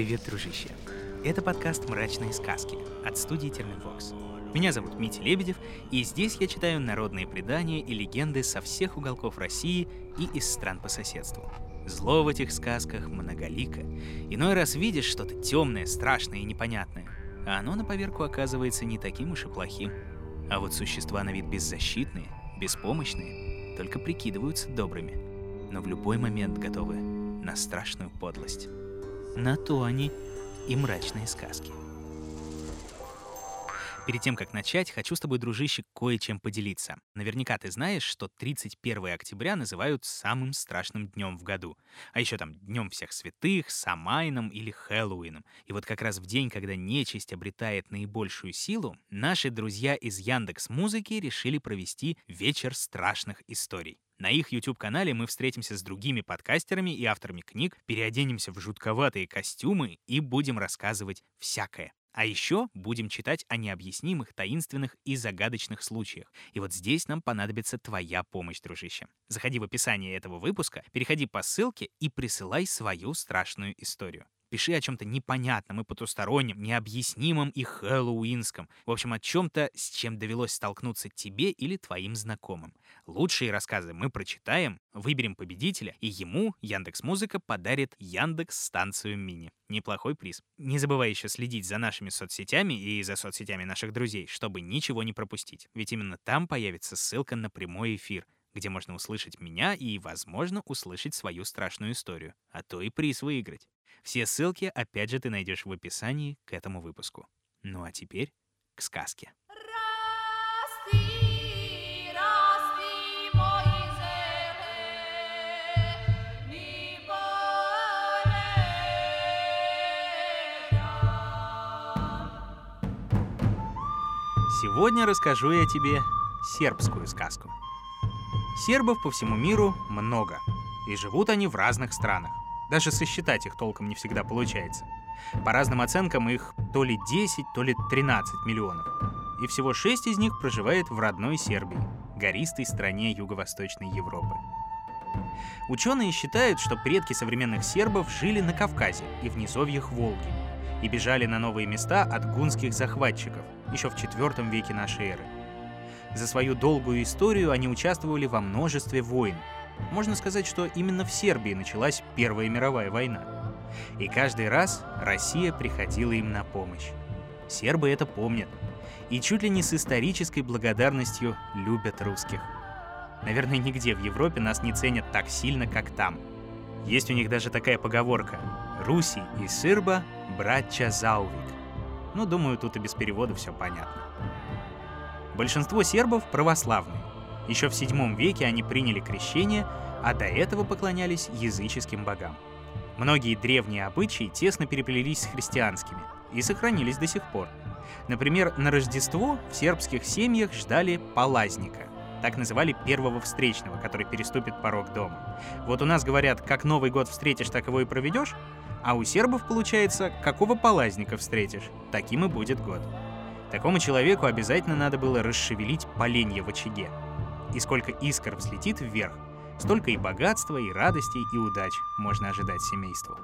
Привет, дружище! Это подкаст «Мрачные сказки» от студии Терминвокс. Меня зовут Митя Лебедев, и здесь я читаю народные предания и легенды со всех уголков России и из стран по соседству. Зло в этих сказках многолико. Иной раз видишь что-то темное, страшное и непонятное, а оно на поверку оказывается не таким уж и плохим. А вот существа на вид беззащитные, беспомощные, только прикидываются добрыми, но в любой момент готовы на страшную подлость. На то они и мрачные сказки. Перед тем, как начать, хочу с тобой, дружище, кое-чем поделиться. Наверняка ты знаешь, что 31 октября называют самым страшным днем в году. А еще там Днем всех святых, Самайном или Хэллоуином. И вот как раз в день, когда нечисть обретает наибольшую силу, наши друзья из Яндекс Музыки решили провести вечер страшных историй. На их YouTube-канале мы встретимся с другими подкастерами и авторами книг, переоденемся в жутковатые костюмы и будем рассказывать всякое. А еще будем читать о необъяснимых, таинственных и загадочных случаях. И вот здесь нам понадобится твоя помощь, дружище. Заходи в описание этого выпуска, переходи по ссылке и присылай свою страшную историю. Пиши о чем-то непонятном и потустороннем, необъяснимом и хэллоуинском. В общем, о чем-то, с чем довелось столкнуться тебе или твоим знакомым. Лучшие рассказы мы прочитаем, выберем победителя, и ему Яндекс Музыка подарит Яндекс станцию мини. Неплохой приз. Не забывай еще следить за нашими соцсетями и за соцсетями наших друзей, чтобы ничего не пропустить. Ведь именно там появится ссылка на прямой эфир, где можно услышать меня и, возможно, услышать свою страшную историю, а то и приз выиграть. Все ссылки, опять же, ты найдешь в описании к этому выпуску. Ну а теперь к сказке. Сегодня расскажу я тебе сербскую сказку. Сербов по всему миру много, и живут они в разных странах. Даже сосчитать их толком не всегда получается. По разным оценкам их то ли 10, то ли 13 миллионов. И всего 6 из них проживает в родной Сербии, гористой стране Юго-Восточной Европы. Ученые считают, что предки современных сербов жили на Кавказе и в низовьях Волги и бежали на новые места от гунских захватчиков еще в IV веке нашей эры. За свою долгую историю они участвовали во множестве войн, можно сказать, что именно в Сербии началась Первая мировая война. И каждый раз Россия приходила им на помощь. Сербы это помнят. И чуть ли не с исторической благодарностью любят русских. Наверное, нигде в Европе нас не ценят так сильно, как там. Есть у них даже такая поговорка «Руси и Сырба – братча заувик». Ну, думаю, тут и без перевода все понятно. Большинство сербов православные, еще в VII веке они приняли крещение, а до этого поклонялись языческим богам. Многие древние обычаи тесно переплелись с христианскими и сохранились до сих пор. Например, на Рождество в сербских семьях ждали палазника. Так называли первого встречного, который переступит порог дома. Вот у нас говорят, как Новый год встретишь, так его и проведешь, а у сербов получается, какого палазника встретишь, таким и будет год. Такому человеку обязательно надо было расшевелить поленья в очаге, и сколько искр взлетит вверх, столько и богатства, и радостей, и удач можно ожидать семейству.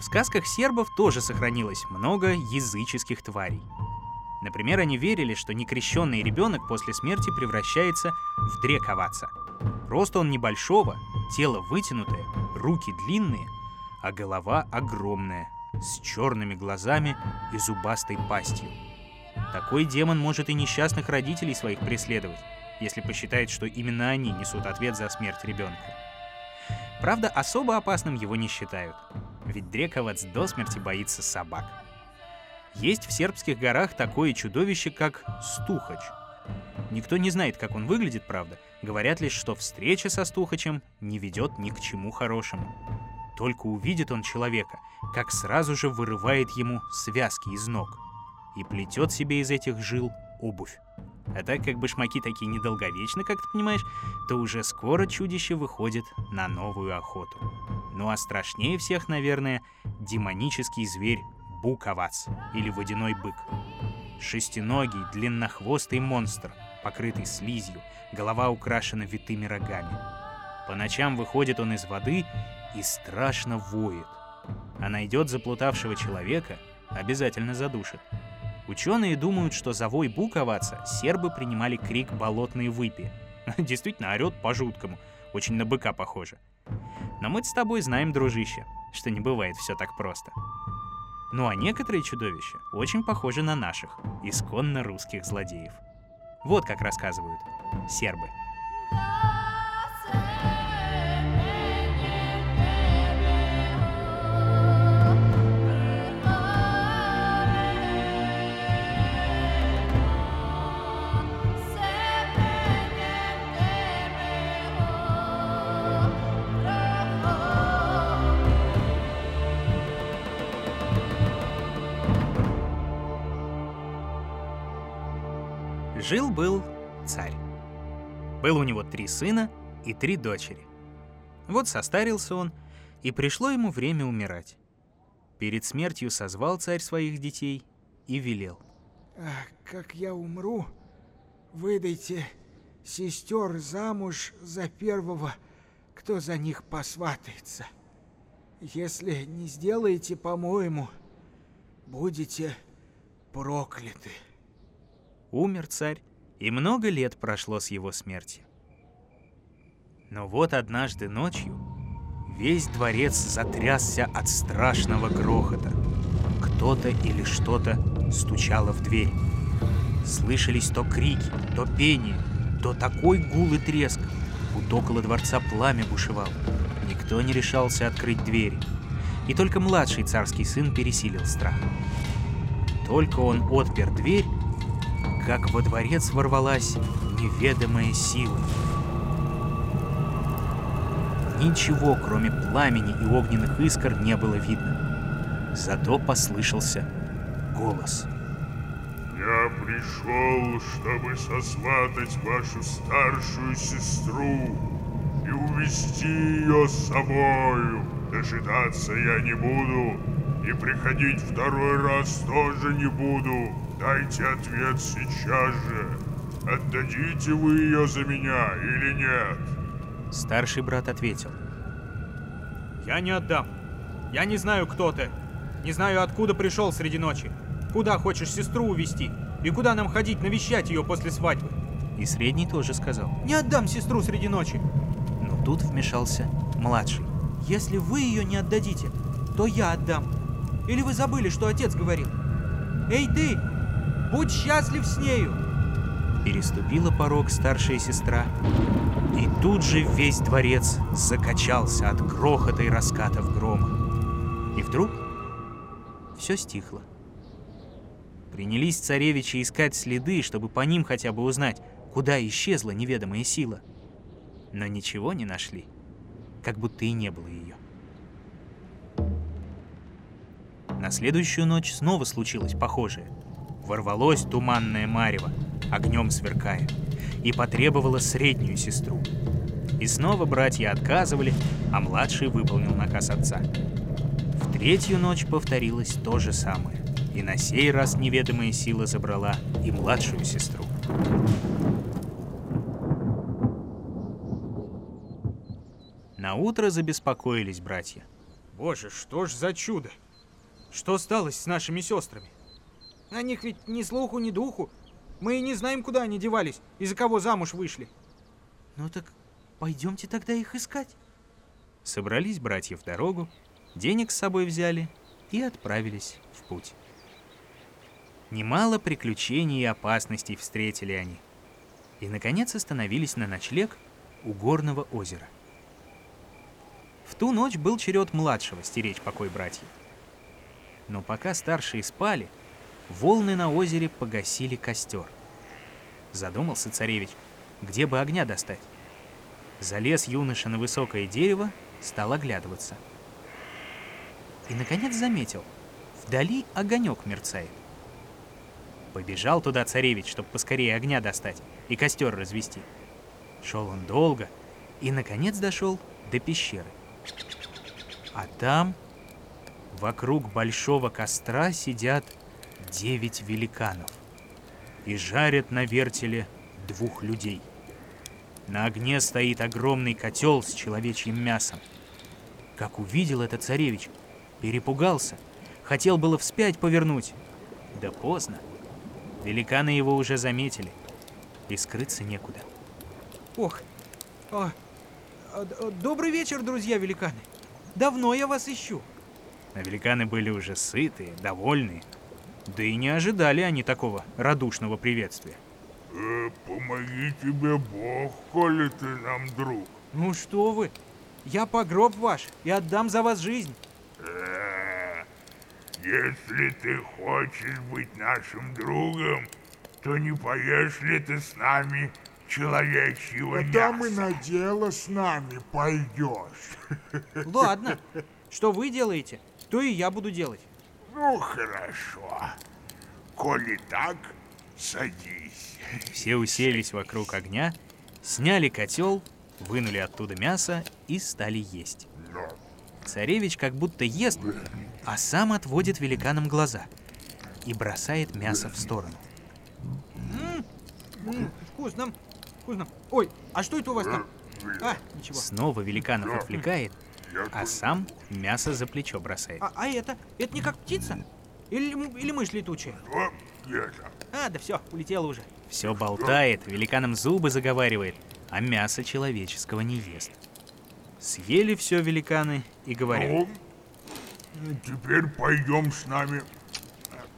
В сказках сербов тоже сохранилось много языческих тварей. Например, они верили, что некрещенный ребенок после смерти превращается в дрековаца. Рост он небольшого, тело вытянутое, руки длинные, а голова огромная, с черными глазами и зубастой пастью. Такой демон может и несчастных родителей своих преследовать, если посчитает, что именно они несут ответ за смерть ребенка. Правда, особо опасным его не считают, ведь Дрековац до смерти боится собак. Есть в сербских горах такое чудовище, как Стухач. Никто не знает, как он выглядит, правда. Говорят лишь, что встреча со Стухачем не ведет ни к чему хорошему. Только увидит он человека, как сразу же вырывает ему связки из ног и плетет себе из этих жил обувь. А так как башмаки такие недолговечны, как ты понимаешь, то уже скоро чудище выходит на новую охоту. Ну а страшнее всех, наверное, демонический зверь Буковац или водяной бык. Шестиногий, длиннохвостый монстр, покрытый слизью, голова украшена витыми рогами. По ночам выходит он из воды и страшно воет. а найдет заплутавшего человека, обязательно задушит. Ученые думают, что за вой буковаца сербы принимали крик болотной выпи. Действительно, орет по-жуткому, очень на быка похоже. Но мы с тобой знаем, дружище, что не бывает все так просто. Ну а некоторые чудовища очень похожи на наших, исконно русских злодеев. Вот как рассказывают сербы. Сына и три дочери. Вот состарился он, и пришло ему время умирать. Перед смертью созвал царь своих детей и велел. Как я умру, выдайте сестер замуж за первого, кто за них посватается. Если не сделаете, по-моему, будете прокляты. Умер царь, и много лет прошло с его смерти. Но вот однажды ночью весь дворец затрясся от страшного грохота. Кто-то или что-то стучало в дверь. Слышались то крики, то пение, то такой гул и треск, будто около дворца пламя бушевало. Никто не решался открыть двери. И только младший царский сын пересилил страх. Только он отпер дверь, как во дворец ворвалась неведомая сила. Ничего, кроме пламени и огненных искр, не было видно. Зато послышался голос. «Я пришел, чтобы сосватать вашу старшую сестру и увести ее с собою. Дожидаться я не буду, и приходить второй раз тоже не буду. Дайте ответ сейчас же. Отдадите вы ее за меня или нет? Старший брат ответил. Я не отдам. Я не знаю, кто ты. Не знаю, откуда пришел среди ночи. Куда хочешь сестру увести И куда нам ходить навещать ее после свадьбы? И средний тоже сказал. Не отдам сестру среди ночи. Но тут вмешался младший. Если вы ее не отдадите, то я отдам. Или вы забыли, что отец говорил? Эй ты, Будь счастлив с нею!» Переступила порог старшая сестра, и тут же весь дворец закачался от грохота и раскатов грома. И вдруг все стихло. Принялись царевичи искать следы, чтобы по ним хотя бы узнать, куда исчезла неведомая сила. Но ничего не нашли, как будто и не было ее. На следующую ночь снова случилось похожее — ворвалось туманное марево, огнем сверкая, и потребовало среднюю сестру. И снова братья отказывали, а младший выполнил наказ отца. В третью ночь повторилось то же самое, и на сей раз неведомая сила забрала и младшую сестру. На утро забеспокоились братья. Боже, что ж за чудо? Что стало с нашими сестрами? О них ведь ни слуху, ни духу. Мы и не знаем, куда они девались и за кого замуж вышли. Ну так пойдемте тогда их искать. Собрались братья в дорогу, денег с собой взяли и отправились в путь. Немало приключений и опасностей встретили они. И, наконец, остановились на ночлег у горного озера. В ту ночь был черед младшего стеречь покой братьев. Но пока старшие спали, волны на озере погасили костер. Задумался царевич, где бы огня достать. Залез юноша на высокое дерево, стал оглядываться. И, наконец, заметил, вдали огонек мерцает. Побежал туда царевич, чтобы поскорее огня достать и костер развести. Шел он долго и, наконец, дошел до пещеры. А там, вокруг большого костра, сидят девять великанов и жарят на вертеле двух людей. На огне стоит огромный котел с человечьим мясом. Как увидел это царевич, Перепугался. Хотел было вспять повернуть. Да поздно. Великаны его уже заметили. И скрыться некуда. Ох, а, а, а, добрый вечер, друзья великаны. Давно я вас ищу. А великаны были уже сытые, довольные. Да и не ожидали они такого радушного приветствия. Э, помоги тебе Бог, коли ты нам друг. Ну что вы, я погроб ваш и отдам за вас жизнь. Э, если ты хочешь быть нашим другом, то не поешь ли ты с нами человечьего Когда мяса? мы на дело с нами пойдешь. Ладно, что вы делаете, то и я буду делать. Ну, хорошо. Коли так, садись. Все уселись вокруг огня, сняли котел, вынули оттуда мясо и стали есть. Но Царевич как будто ест, а сам отводит великанам глаза и бросает мясо в сторону. М, вкусно, вкусно. Ой, а что это у вас там? А, ничего. Снова великанов отвлекает, а сам мясо за плечо бросает. А, а это? Это не как птица? Или, или мышь летучая? А, да все, улетела уже. Все болтает, великанам зубы заговаривает, а мясо человеческого не ест. Съели все великаны и говорят, Ну, теперь пойдем с нами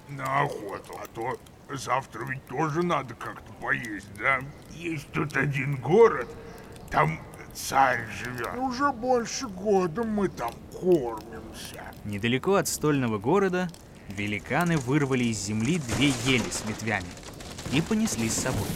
на охоту, а то завтра ведь тоже надо как-то поесть, да? Есть тут один город, там царь живет. Уже больше года мы там кормимся. недалеко от стольного города великаны вырвали из земли две ели с ветвями и понесли с собой.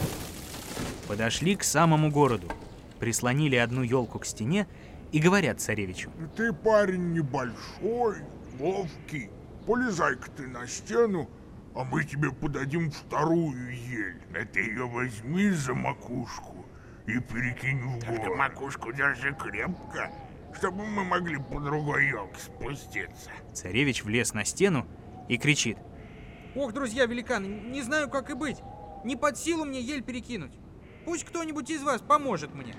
Подошли к самому городу, прислонили одну елку к стене и говорят царевичу. Ты парень небольшой, ловкий. Полезай-ка ты на стену, А мы тебе подадим вторую ель. А ты ее возьми за макушку и перекинь в гору. макушку держи крепко, чтобы мы могли по другой елке спуститься. Царевич влез на стену и кричит. Ох, друзья великаны, не знаю, как и быть. Не под силу мне ель перекинуть. Пусть кто-нибудь из вас поможет мне.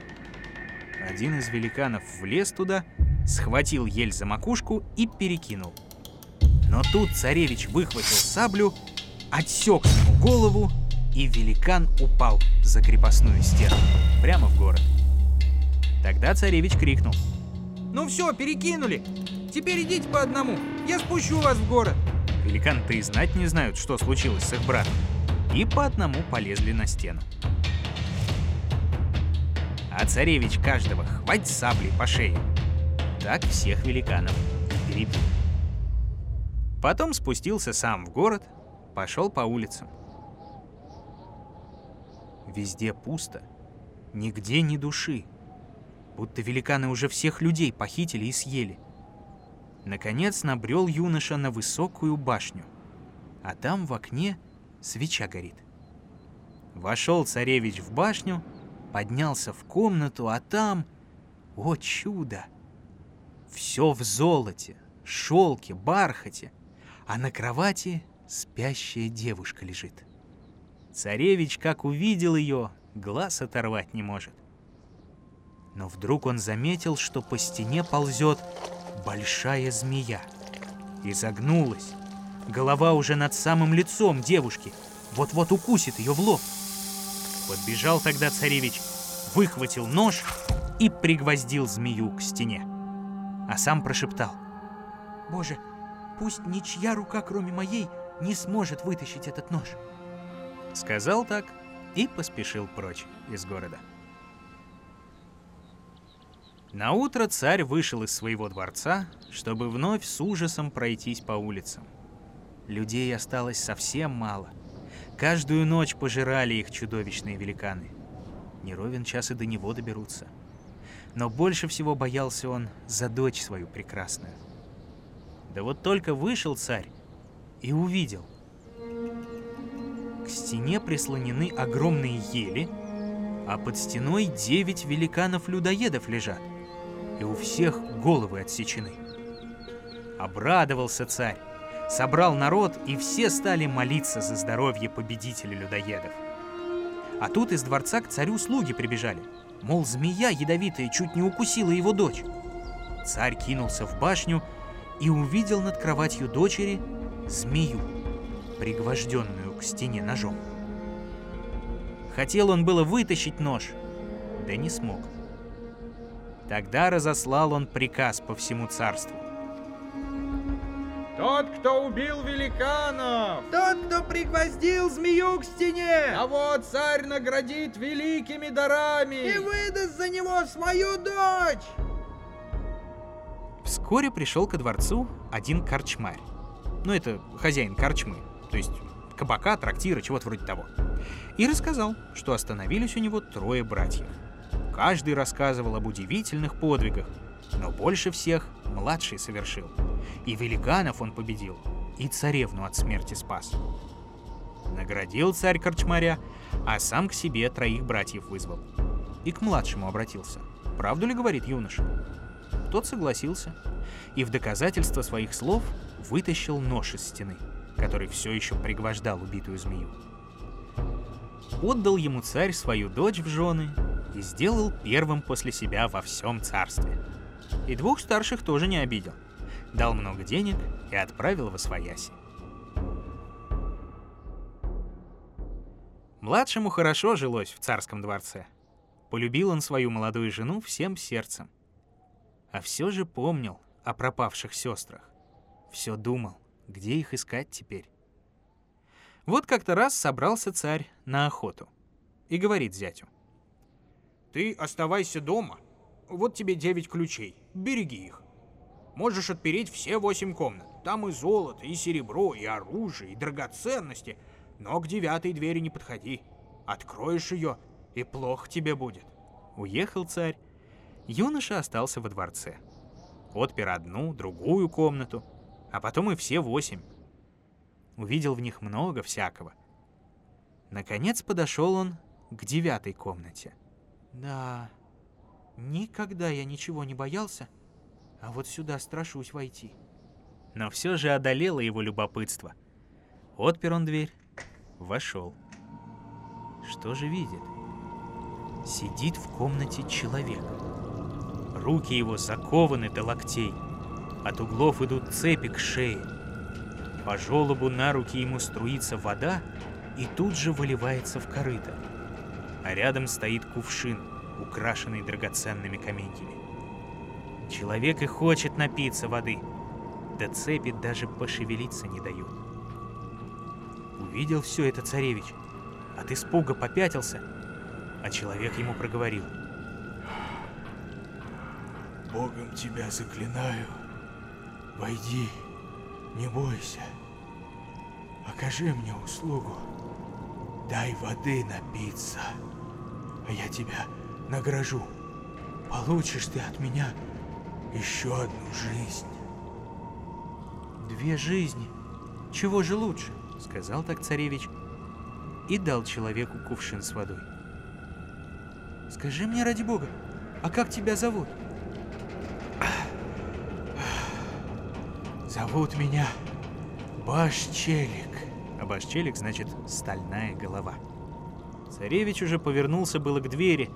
Один из великанов влез туда, схватил ель за макушку и перекинул. Но тут царевич выхватил саблю, отсек ему голову, и великан упал за крепостную стену, прямо в город. Тогда царевич крикнул. Ну все, перекинули. Теперь идите по одному. Я спущу вас в город. Великаны-то и знать не знают, что случилось с их братом. И по одному полезли на стену. А царевич каждого хвать саблей по шее. Так всех великанов и перебил. Потом спустился сам в город, пошел по улицам. Везде пусто, нигде ни души. Будто великаны уже всех людей похитили и съели. Наконец набрел юноша на высокую башню, а там в окне свеча горит. Вошел царевич в башню, поднялся в комнату, а там, о чудо, все в золоте, шелке, бархате, а на кровати спящая девушка лежит. Царевич, как увидел ее, глаз оторвать не может. Но вдруг он заметил, что по стене ползет большая змея. И загнулась. Голова уже над самым лицом девушки. Вот-вот укусит ее в лоб. Подбежал тогда царевич, выхватил нож и пригвоздил змею к стене. А сам прошептал. Боже, пусть ничья рука, кроме моей, не сможет вытащить этот нож. Сказал так и поспешил прочь из города. На утро царь вышел из своего дворца, чтобы вновь с ужасом пройтись по улицам. Людей осталось совсем мало. Каждую ночь пожирали их чудовищные великаны. Не ровен час и до него доберутся. Но больше всего боялся он за дочь свою прекрасную. Да вот только вышел царь и увидел. Стене прислонены огромные ели, а под стеной девять великанов-людоедов лежат, и у всех головы отсечены. Обрадовался царь, собрал народ, и все стали молиться за здоровье победителя людоедов. А тут из дворца к царю слуги прибежали, мол, змея ядовитая чуть не укусила его дочь. Царь кинулся в башню и увидел над кроватью дочери змею, пригвожденную к стене ножом. Хотел он было вытащить нож, да не смог. Тогда разослал он приказ по всему царству. Тот, кто убил великанов, Тот, кто пригвоздил змею к стене того царь наградит великими дарами. и выдаст за него свою дочь. Вскоре пришел ко дворцу один корчмарь. Ну, это хозяин корчмы, то есть кабака, трактира, чего-то вроде того. И рассказал, что остановились у него трое братьев. Каждый рассказывал об удивительных подвигах, но больше всех младший совершил. И великанов он победил, и царевну от смерти спас. Наградил царь корчмаря, а сам к себе троих братьев вызвал. И к младшему обратился. Правду ли говорит юноша? Тот согласился и в доказательство своих слов вытащил нож из стены, который все еще пригвождал убитую змею. Отдал ему царь свою дочь в жены и сделал первым после себя во всем царстве. И двух старших тоже не обидел. Дал много денег и отправил во свояси. Младшему хорошо жилось в царском дворце. Полюбил он свою молодую жену всем сердцем. А все же помнил о пропавших сестрах. Все думал, где их искать теперь. Вот как-то раз собрался царь на охоту и говорит зятю. Ты оставайся дома. Вот тебе девять ключей. Береги их. Можешь отпереть все восемь комнат. Там и золото, и серебро, и оружие, и драгоценности. Но к девятой двери не подходи. Откроешь ее, и плохо тебе будет. Уехал царь. Юноша остался во дворце. Отпер одну, другую комнату, а потом и все восемь. Увидел в них много всякого. Наконец подошел он к девятой комнате. Да, никогда я ничего не боялся, а вот сюда страшусь войти. Но все же одолело его любопытство. Отпер он дверь, вошел. Что же видит? Сидит в комнате человек. Руки его закованы до локтей. От углов идут цепи к шее. По желобу на руки ему струится вода и тут же выливается в корыто. А рядом стоит кувшин, украшенный драгоценными каменьями. Человек и хочет напиться воды, да цепи даже пошевелиться не дают. Увидел все это царевич, от испуга попятился, а человек ему проговорил. Богом тебя заклинаю. Войди, не бойся. Окажи мне услугу. Дай воды напиться, а я тебя награжу. Получишь ты от меня еще одну жизнь. Две жизни. Чего же лучше? Сказал так царевич и дал человеку кувшин с водой. Скажи мне ради бога, а как тебя зовут? Зовут меня Башчелик. А башчелик значит стальная голова. Царевич уже повернулся было к двери,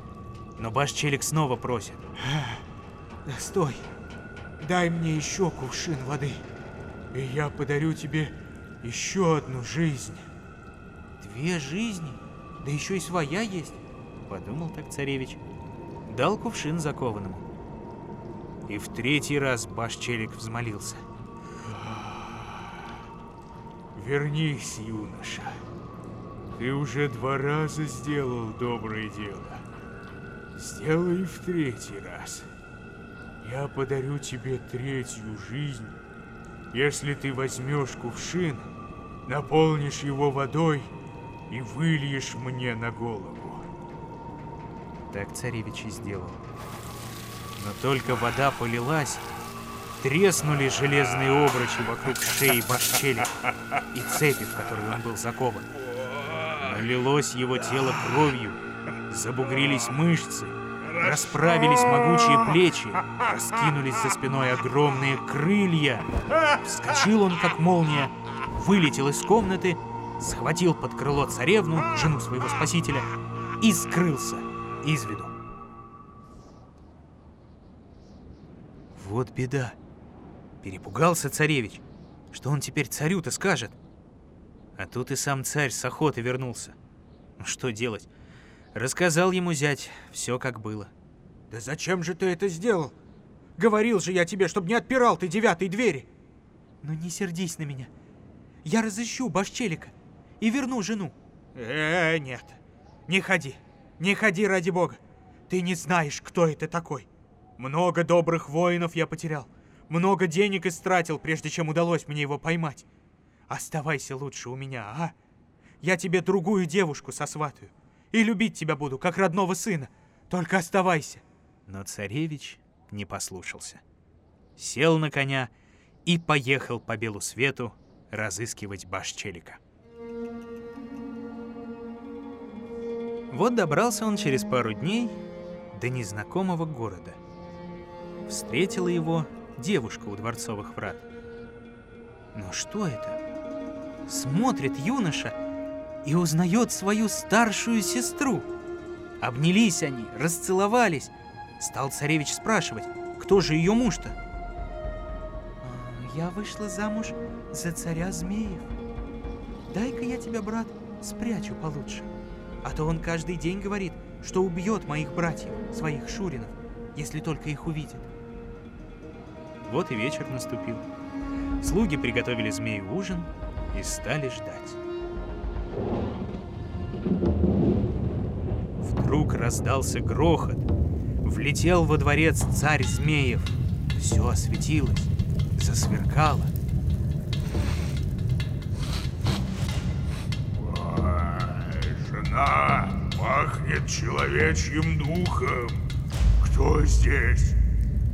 но башчелик снова просит. Да стой, дай мне еще кувшин воды, и я подарю тебе еще одну жизнь. Две жизни? Да еще и своя есть. Подумал так царевич. Дал кувшин закованному. И в третий раз башчелик взмолился. Вернись, юноша. Ты уже два раза сделал доброе дело. Сделай в третий раз. Я подарю тебе третью жизнь, если ты возьмешь кувшин, наполнишь его водой и выльешь мне на голову. Так царевич и сделал. Но только вода полилась, треснули железные обручи вокруг шеи башчели и цепи, в которые он был закован. Налилось его тело кровью, забугрились мышцы, расправились могучие плечи, раскинулись за спиной огромные крылья. Вскочил он, как молния, вылетел из комнаты, схватил под крыло царевну, жену своего спасителя, и скрылся из виду. Вот беда. Перепугался царевич. Что он теперь царю-то скажет? А тут и сам царь с охоты вернулся. Ну что делать? Рассказал ему зять все как было. Да зачем же ты это сделал? Говорил же я тебе, чтобы не отпирал ты девятой двери. Ну не сердись на меня. Я разыщу Башчелика и верну жену. Э, нет. Не ходи. Не ходи ради бога. Ты не знаешь, кто это такой. Много добрых воинов я потерял. Много денег истратил, прежде чем удалось мне его поймать. Оставайся лучше у меня, а? Я тебе другую девушку сосватаю. И любить тебя буду, как родного сына. Только оставайся. Но царевич не послушался. Сел на коня и поехал по белу свету разыскивать Башчелика. Вот добрался он через пару дней до незнакомого города. Встретила его девушка у дворцовых врат. Но что это? Смотрит юноша и узнает свою старшую сестру. Обнялись они, расцеловались. Стал царевич спрашивать, кто же ее муж-то? «А, «Я вышла замуж за царя змеев. Дай-ка я тебя, брат, спрячу получше. А то он каждый день говорит, что убьет моих братьев, своих шуринов, если только их увидит. Вот и вечер наступил. Слуги приготовили змею ужин и стали ждать. Вдруг раздался грохот. Влетел во дворец царь змеев. Все осветилось, засверкало. Жена, пахнет человечьим духом. Кто здесь?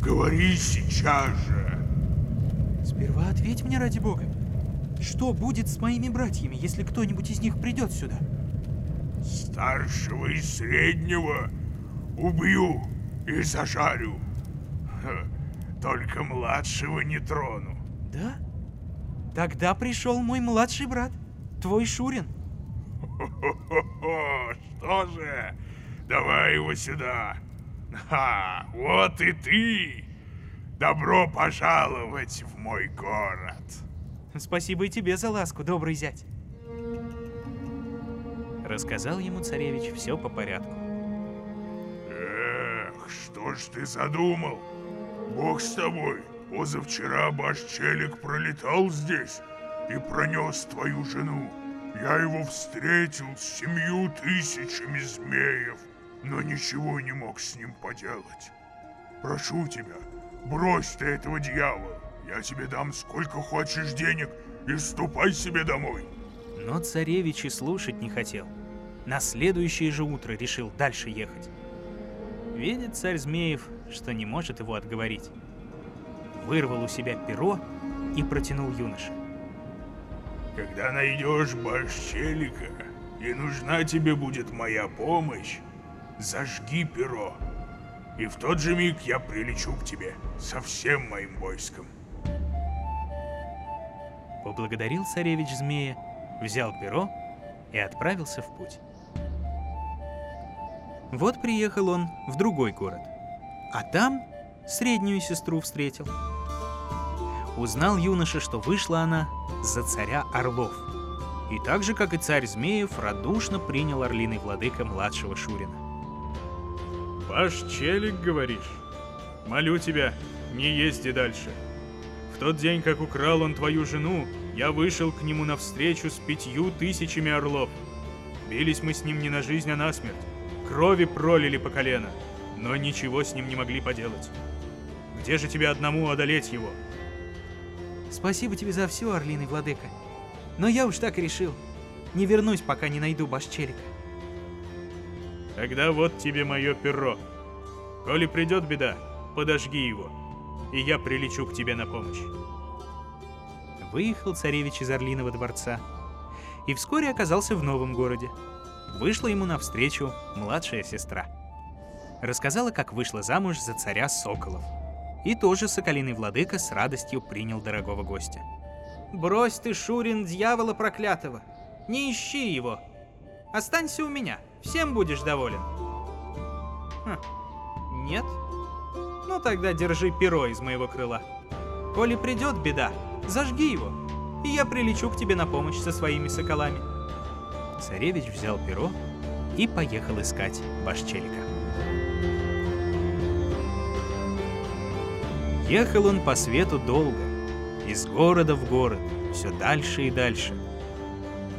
Говори сейчас же. Сперва ответь мне ради бога. Что будет с моими братьями, если кто-нибудь из них придет сюда? Старшего и среднего убью и зажарю. Только младшего не трону. Да? Тогда пришел мой младший брат, твой Шурин. Хо-хо-хо, что же? Давай его сюда. Ха, вот и ты. Добро пожаловать в мой город. Спасибо и тебе за ласку, добрый зять. Рассказал ему царевич все по порядку. Эх, что ж ты задумал? Бог с тобой. Позавчера Башчелик пролетал здесь и пронес твою жену. Я его встретил с семью тысячами змеев, но ничего не мог с ним поделать. Прошу тебя, брось ты этого дьявола. Я тебе дам сколько хочешь денег и ступай себе домой. Но царевич и слушать не хотел. На следующее же утро решил дальше ехать. Видит царь Змеев, что не может его отговорить. Вырвал у себя перо и протянул юноше. Когда найдешь Башчелика, и нужна тебе будет моя помощь, зажги перо, и в тот же миг я прилечу к тебе со всем моим войском. Поблагодарил царевич змея, взял перо и отправился в путь. Вот приехал он в другой город, а там среднюю сестру встретил. Узнал юноша, что вышла она за царя Орлов. И так же, как и царь Змеев, радушно принял орлиный владыка младшего Шурина. Ваш челик, говоришь? Молю тебя, не езди дальше. В тот день, как украл он твою жену, я вышел к нему навстречу с пятью тысячами орлов. Бились мы с ним не на жизнь, а на смерть. Крови пролили по колено, но ничего с ним не могли поделать. Где же тебе одному одолеть его? Спасибо тебе за все, орлиный владыка. Но я уж так решил. Не вернусь, пока не найду Башчелика. Тогда вот тебе мое перо. Коли придет беда, подожги его, и я прилечу к тебе на помощь. Выехал царевич из Орлиного дворца и вскоре оказался в новом городе. Вышла ему навстречу младшая сестра. Рассказала, как вышла замуж за царя Соколов. И тоже соколиный владыка с радостью принял дорогого гостя. Брось ты, Шурин, дьявола проклятого. Не ищи его. Останься у меня, всем будешь доволен. Хм, нет? Ну тогда держи перо из моего крыла. Коли придет беда, зажги его, и я прилечу к тебе на помощь со своими соколами. Царевич взял перо и поехал искать Башчелика. Ехал он по свету долго, из города в город, все дальше и дальше.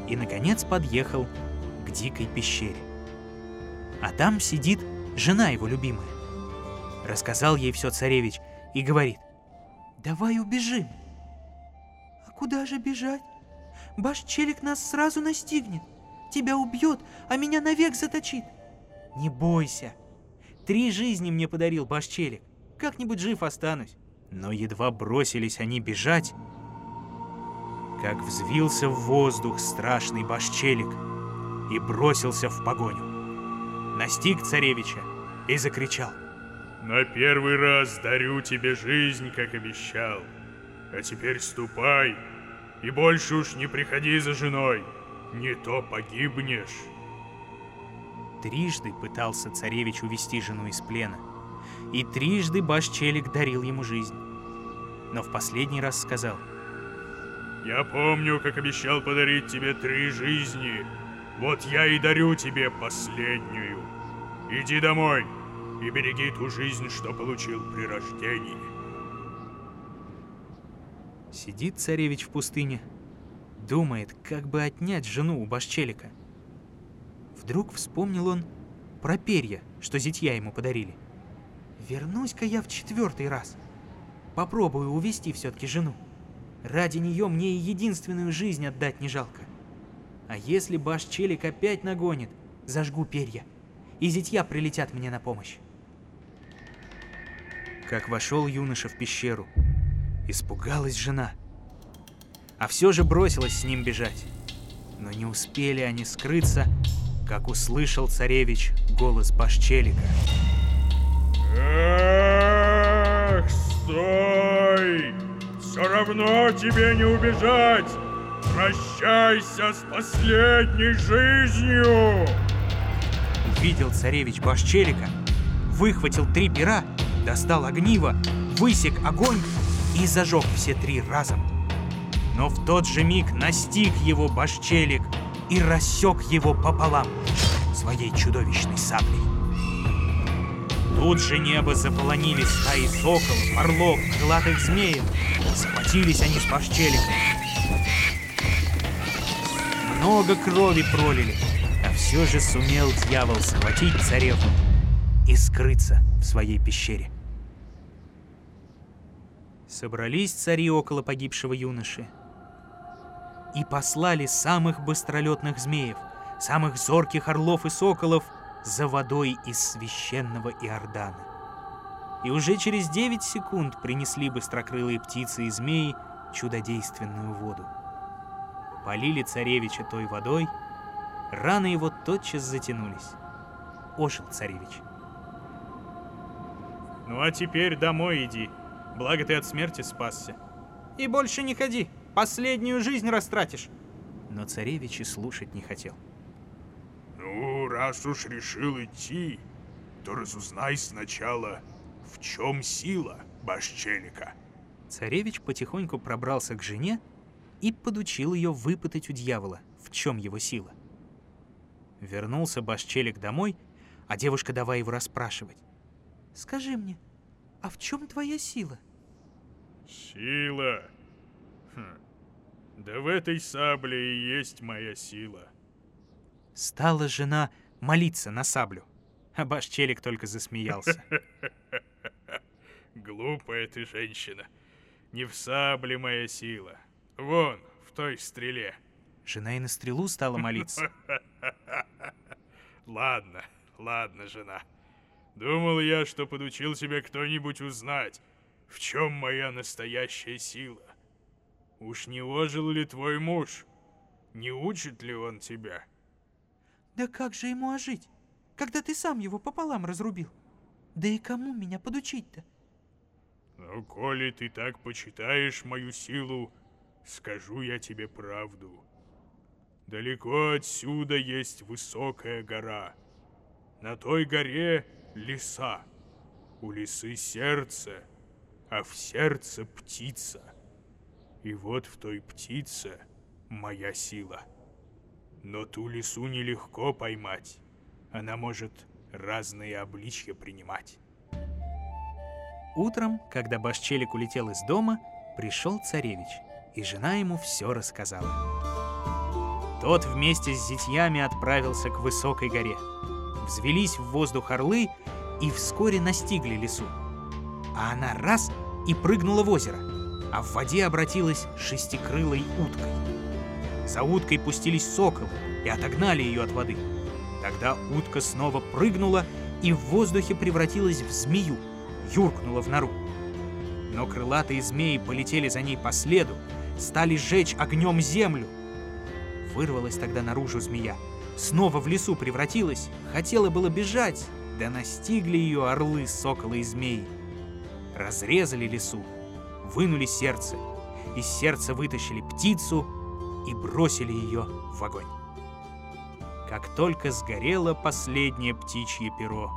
И, наконец, подъехал к дикой пещере. А там сидит жена его любимая. Рассказал ей все царевич и говорит, «Давай убежим». «А куда же бежать? Баш-челик нас сразу настигнет. Тебя убьет, а меня навек заточит». «Не бойся. Три жизни мне подарил Баш-челик. Как-нибудь жив останусь». Но едва бросились они бежать, как взвился в воздух страшный Башчелик и бросился в погоню. Настиг царевича и закричал — на первый раз дарю тебе жизнь, как обещал. А теперь ступай, и больше уж не приходи за женой, не то погибнешь. Трижды пытался царевич увести жену из плена, и трижды Башчелик дарил ему жизнь. Но в последний раз сказал, «Я помню, как обещал подарить тебе три жизни, вот я и дарю тебе последнюю. Иди домой!» и береги ту жизнь, что получил при рождении. Сидит царевич в пустыне, думает, как бы отнять жену у Башчелика. Вдруг вспомнил он про перья, что зятья ему подарили. Вернусь-ка я в четвертый раз. Попробую увести все-таки жену. Ради нее мне и единственную жизнь отдать не жалко. А если Башчелик опять нагонит, зажгу перья, и зятья прилетят мне на помощь как вошел юноша в пещеру. Испугалась жена. А все же бросилась с ним бежать. Но не успели они скрыться, как услышал царевич голос Башчелика. Эх, стой! Все равно тебе не убежать! Прощайся с последней жизнью! Увидел царевич Башчелика, выхватил три пера достал огниво, высек огонь и зажег все три разом. Но в тот же миг настиг его башчелик и рассек его пополам своей чудовищной саблей. Тут же небо заполонили стаи соколов, орлов, крылатых змеев. Схватились они с башчеликом. Много крови пролили, все же сумел дьявол схватить царевну и скрыться в своей пещере. Собрались цари около погибшего юноши и послали самых быстролетных змеев, самых зорких орлов и соколов за водой из священного Иордана. И уже через 9 секунд принесли быстрокрылые птицы и змеи чудодейственную воду. Полили царевича той водой, раны его тотчас затянулись. Ожил царевич. «Ну а теперь домой иди», Благо ты от смерти спасся. И больше не ходи, последнюю жизнь растратишь. Но царевич и слушать не хотел. Ну, раз уж решил идти, то разузнай сначала, в чем сила Башчелика. Царевич потихоньку пробрался к жене и подучил ее выпытать у дьявола, в чем его сила. Вернулся Башчелик домой, а девушка давай его расспрашивать. «Скажи мне, а в чем твоя сила?» Сила? Хм. Да в этой сабле и есть моя сила. Стала жена молиться на саблю. А Башчелик только засмеялся. Глупая ты женщина. Не в сабле моя сила. Вон, в той стреле. Жена и на стрелу стала молиться. Ладно, ладно, жена. Думал я, что подучил тебя кто-нибудь узнать, в чем моя настоящая сила? Уж не ожил ли твой муж? Не учит ли он тебя? Да как же ему ожить, когда ты сам его пополам разрубил? Да и кому меня подучить-то? Ну, коли ты так почитаешь мою силу, скажу я тебе правду. Далеко отсюда есть высокая гора. На той горе леса. У лисы сердце — а в сердце птица. И вот в той птице моя сила. Но ту лису нелегко поймать. Она может разные обличья принимать. Утром, когда Башчелик улетел из дома, пришел царевич, и жена ему все рассказала. Тот вместе с зятьями отправился к высокой горе. Взвелись в воздух орлы и вскоре настигли лесу. А она раз и прыгнула в озеро, а в воде обратилась шестикрылой уткой. За уткой пустились соколы и отогнали ее от воды. Тогда утка снова прыгнула и в воздухе превратилась в змею, юркнула в нору. Но крылатые змеи полетели за ней по следу, стали сжечь огнем землю. Вырвалась тогда наружу змея, снова в лесу превратилась, хотела было бежать, да настигли ее орлы, соколы и змеи. Разрезали лесу, вынули сердце, из сердца вытащили птицу и бросили ее в огонь. Как только сгорело последнее птичье перо,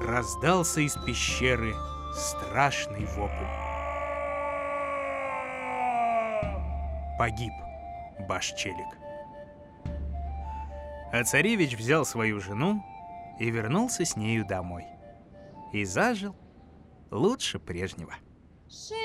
раздался из пещеры страшный вопль. Погиб Башчелик. А царевич взял свою жену и вернулся с нею домой. И зажил лучше прежнего. Ох,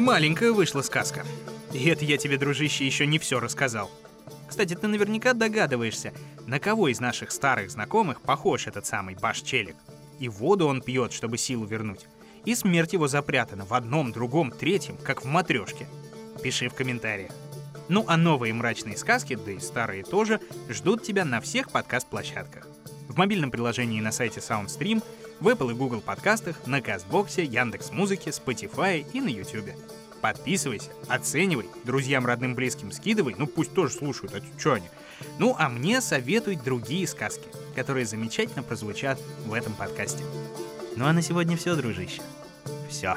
не маленькая вышла сказка. И это я тебе, дружище, еще не все рассказал. Кстати, ты наверняка догадываешься, на кого из наших старых знакомых похож этот самый Баш-Челик. И воду он пьет, чтобы силу вернуть. И смерть его запрятана в одном, другом, третьем, как в матрешке. Пиши в комментариях. Ну а новые мрачные сказки, да и старые тоже, ждут тебя на всех подкаст-площадках. В мобильном приложении на сайте SoundStream — в Apple и Google подкастах, на Кастбоксе, Яндекс Музыке, Spotify и на YouTube. Подписывайся, оценивай, друзьям, родным, близким скидывай, ну пусть тоже слушают, а что они. Ну а мне советуй другие сказки, которые замечательно прозвучат в этом подкасте. Ну а на сегодня все, дружище. Все.